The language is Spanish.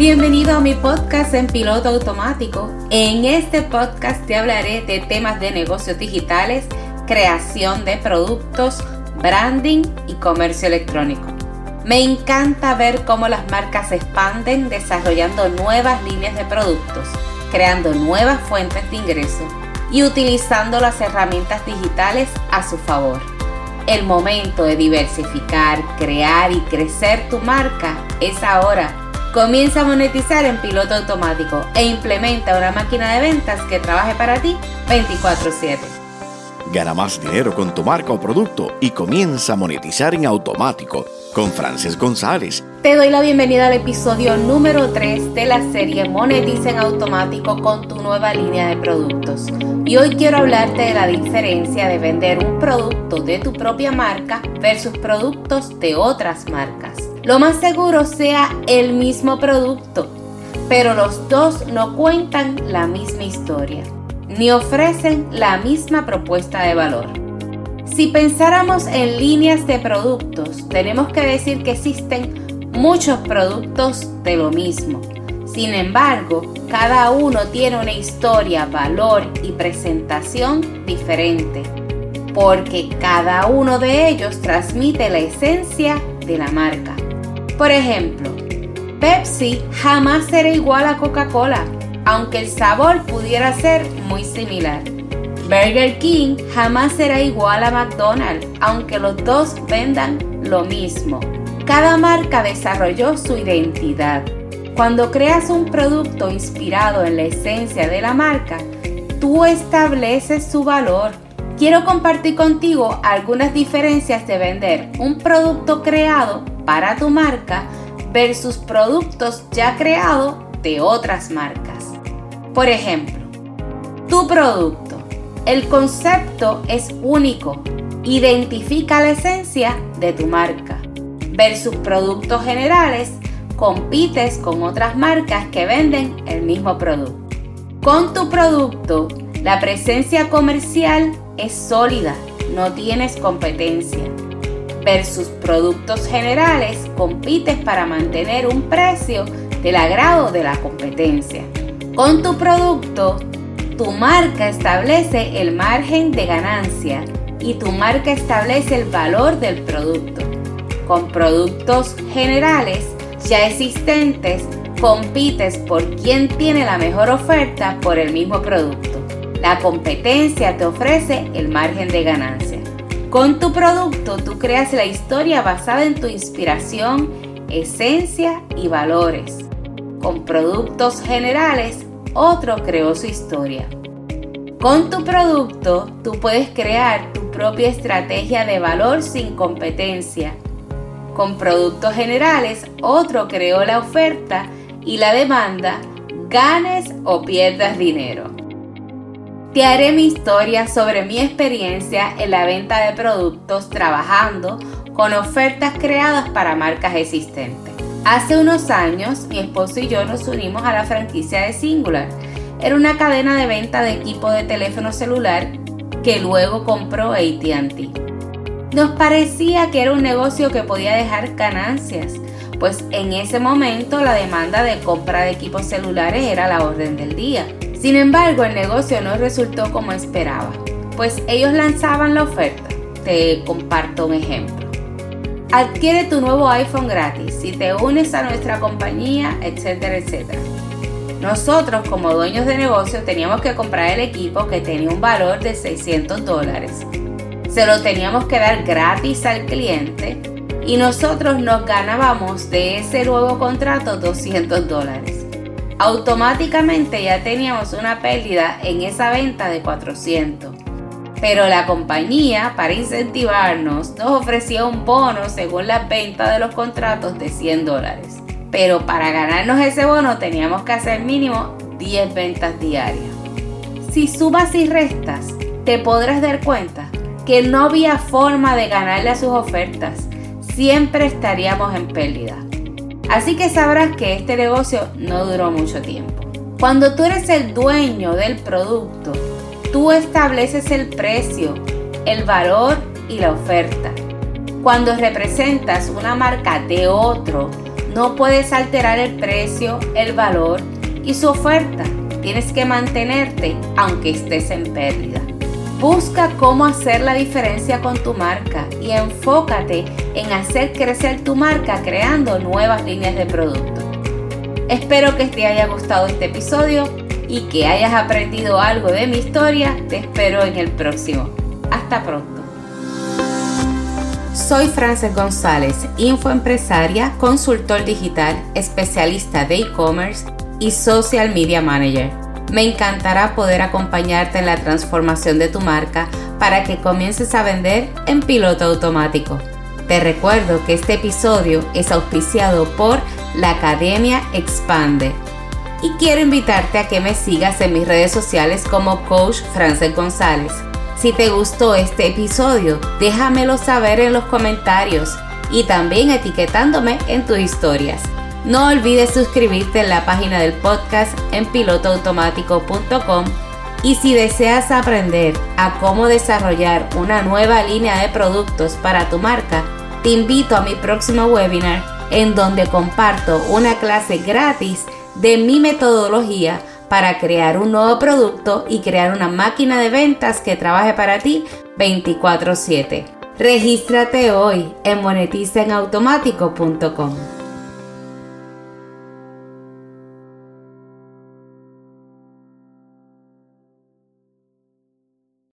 Bienvenido a mi podcast en piloto automático. En este podcast te hablaré de temas de negocios digitales, creación de productos, branding y comercio electrónico. Me encanta ver cómo las marcas se expanden desarrollando nuevas líneas de productos, creando nuevas fuentes de ingreso y utilizando las herramientas digitales a su favor. El momento de diversificar, crear y crecer tu marca es ahora Comienza a monetizar en piloto automático e implementa una máquina de ventas que trabaje para ti 24/7. Gana más dinero con tu marca o producto y comienza a monetizar en automático con Frances González. Te doy la bienvenida al episodio número 3 de la serie Monetiza en automático con tu nueva línea de productos. Y hoy quiero hablarte de la diferencia de vender un producto de tu propia marca versus productos de otras marcas. Lo más seguro sea el mismo producto, pero los dos no cuentan la misma historia, ni ofrecen la misma propuesta de valor. Si pensáramos en líneas de productos, tenemos que decir que existen muchos productos de lo mismo. Sin embargo, cada uno tiene una historia, valor y presentación diferente, porque cada uno de ellos transmite la esencia de la marca. Por ejemplo, Pepsi jamás será igual a Coca-Cola, aunque el sabor pudiera ser muy similar. Burger King jamás será igual a McDonald's, aunque los dos vendan lo mismo. Cada marca desarrolló su identidad. Cuando creas un producto inspirado en la esencia de la marca, tú estableces su valor. Quiero compartir contigo algunas diferencias de vender un producto creado para tu marca versus productos ya creados de otras marcas. Por ejemplo, tu producto. El concepto es único. Identifica la esencia de tu marca. Versus productos generales, compites con otras marcas que venden el mismo producto. Con tu producto, la presencia comercial es sólida, no tienes competencia versus productos generales, compites para mantener un precio del agrado de la competencia. Con tu producto, tu marca establece el margen de ganancia y tu marca establece el valor del producto. Con productos generales ya existentes, compites por quien tiene la mejor oferta por el mismo producto. La competencia te ofrece el margen de ganancia. Con tu producto tú creas la historia basada en tu inspiración, esencia y valores. Con productos generales, otro creó su historia. Con tu producto tú puedes crear tu propia estrategia de valor sin competencia. Con productos generales, otro creó la oferta y la demanda, ganes o pierdas dinero. Te haré mi historia sobre mi experiencia en la venta de productos trabajando con ofertas creadas para marcas existentes. Hace unos años mi esposo y yo nos unimos a la franquicia de Singular. Era una cadena de venta de equipo de teléfono celular que luego compró ATT. Nos parecía que era un negocio que podía dejar ganancias, pues en ese momento la demanda de compra de equipos celulares era la orden del día. Sin embargo, el negocio no resultó como esperaba, pues ellos lanzaban la oferta. Te comparto un ejemplo. Adquiere tu nuevo iPhone gratis si te unes a nuestra compañía, etcétera, etcétera. Nosotros como dueños de negocio teníamos que comprar el equipo que tenía un valor de 600 dólares. Se lo teníamos que dar gratis al cliente y nosotros nos ganábamos de ese nuevo contrato 200 dólares automáticamente ya teníamos una pérdida en esa venta de 400. Pero la compañía, para incentivarnos, nos ofrecía un bono según la venta de los contratos de 100 dólares. Pero para ganarnos ese bono teníamos que hacer mínimo 10 ventas diarias. Si sumas y restas, te podrás dar cuenta que no había forma de ganarle a sus ofertas. Siempre estaríamos en pérdida. Así que sabrás que este negocio no duró mucho tiempo. Cuando tú eres el dueño del producto, tú estableces el precio, el valor y la oferta. Cuando representas una marca de otro, No puedes alterar el precio, el valor y su oferta. Tienes que mantenerte aunque estés en pérdida. Busca cómo hacer la diferencia con tu marca y enfócate en hacer crecer tu marca creando nuevas líneas de producto. Espero que te haya gustado este episodio y que hayas aprendido algo de mi historia. Te espero en el próximo. Hasta pronto. Soy Frances González, infoempresaria, consultor digital, especialista de e-commerce y social media manager. Me encantará poder acompañarte en la transformación de tu marca para que comiences a vender en piloto automático. Te recuerdo que este episodio es auspiciado por la Academia Expande y quiero invitarte a que me sigas en mis redes sociales como Coach Frances González. Si te gustó este episodio, déjamelo saber en los comentarios y también etiquetándome en tus historias. No olvides suscribirte en la página del podcast en pilotoautomático.com y si deseas aprender a cómo desarrollar una nueva línea de productos para tu marca, te invito a mi próximo webinar en donde comparto una clase gratis de mi metodología para crear un nuevo producto y crear una máquina de ventas que trabaje para ti 24/7. Regístrate hoy en monetizaenautomático.com.